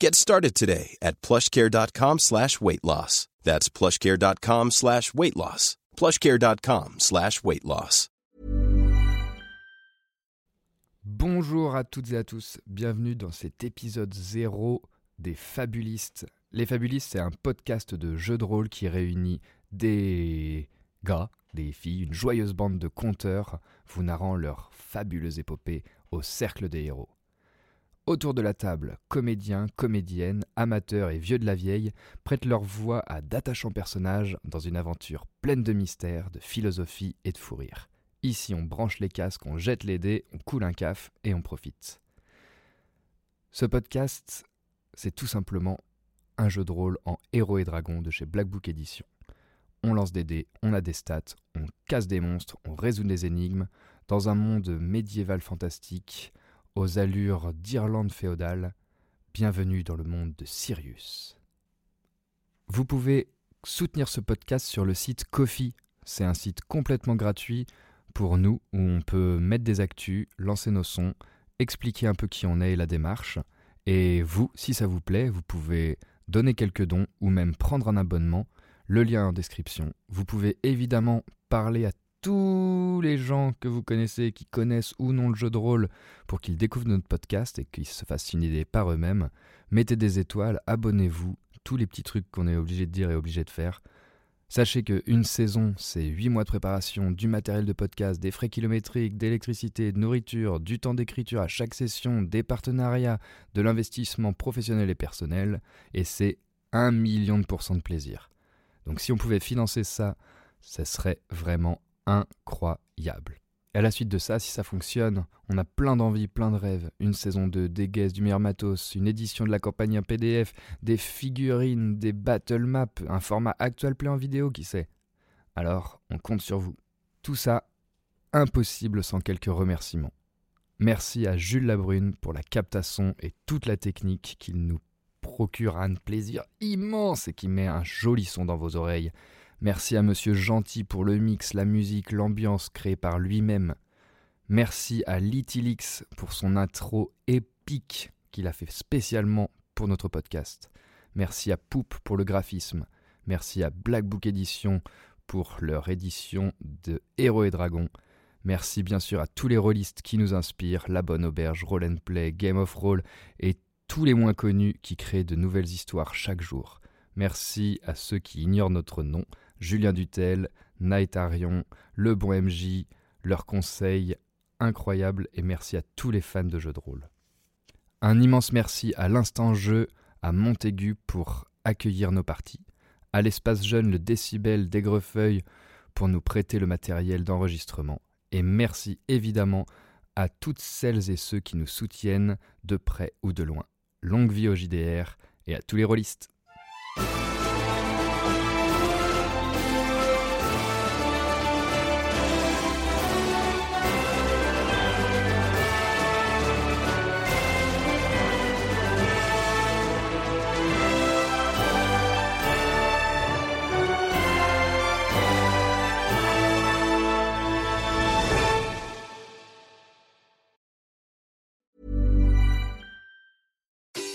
Get started today at plushcare.com slash weight loss. That's plushcare.com slash weight loss. plushcare.com slash weight loss. Bonjour à toutes et à tous, bienvenue dans cet épisode 0 des Fabulistes. Les Fabulistes, c'est un podcast de jeux de rôle qui réunit des gars, des filles, une joyeuse bande de conteurs vous narrant leur fabuleuse épopée au cercle des héros. Autour de la table, comédiens, comédiennes, amateurs et vieux de la vieille prêtent leur voix à d'attachants personnages dans une aventure pleine de mystères, de philosophie et de fou rire. Ici, on branche les casques, on jette les dés, on coule un caf et on profite. Ce podcast, c'est tout simplement un jeu de rôle en héros et dragons de chez Black Book Edition. On lance des dés, on a des stats, on casse des monstres, on résout des énigmes dans un monde médiéval fantastique aux allures d'Irlande féodale, bienvenue dans le monde de Sirius. Vous pouvez soutenir ce podcast sur le site Kofi. C'est un site complètement gratuit pour nous où on peut mettre des actus, lancer nos sons, expliquer un peu qui on est et la démarche. Et vous, si ça vous plaît, vous pouvez donner quelques dons ou même prendre un abonnement. Le lien en description. Vous pouvez évidemment parler à tous les gens que vous connaissez qui connaissent ou non le jeu de rôle pour qu'ils découvrent notre podcast et qu'ils se fassent une idée par eux-mêmes. Mettez des étoiles, abonnez-vous, tous les petits trucs qu'on est obligé de dire et obligé de faire. Sachez qu'une saison, c'est 8 mois de préparation, du matériel de podcast, des frais kilométriques, d'électricité, de nourriture, du temps d'écriture à chaque session, des partenariats, de l'investissement professionnel et personnel, et c'est un million de pourcents de plaisir. Donc si on pouvait financer ça, ce serait vraiment incroyable. Et à la suite de ça, si ça fonctionne, on a plein d'envies, plein de rêves. Une saison 2, des guests, du meilleur matos, une édition de la campagne en PDF, des figurines, des battle maps, un format actual play en vidéo, qui sait? Alors, on compte sur vous. Tout ça, impossible sans quelques remerciements. Merci à Jules Labrune pour la captation et toute la technique qu'il nous procure un plaisir immense et qui met un joli son dans vos oreilles. Merci à Monsieur Gentil pour le mix, la musique, l'ambiance créée par lui-même. Merci à Litilix pour son intro épique qu'il a fait spécialement pour notre podcast. Merci à Poupe pour le graphisme. Merci à Black Book Edition pour leur édition de Héros et Dragons. Merci bien sûr à tous les rôlistes qui nous inspirent, La Bonne Auberge, Roll and Play, Game of Roll et tous les moins connus qui créent de nouvelles histoires chaque jour. Merci à ceux qui ignorent notre nom. Julien Dutel, Night Arion, Le Bon MJ, leurs conseils incroyables et merci à tous les fans de jeux de rôle. Un immense merci à l'Instant Jeu, à Montaigu pour accueillir nos parties, à l'espace jeune le Décibel d'Aigrefeuille pour nous prêter le matériel d'enregistrement, et merci évidemment à toutes celles et ceux qui nous soutiennent de près ou de loin. Longue vie au JDR et à tous les rôlistes.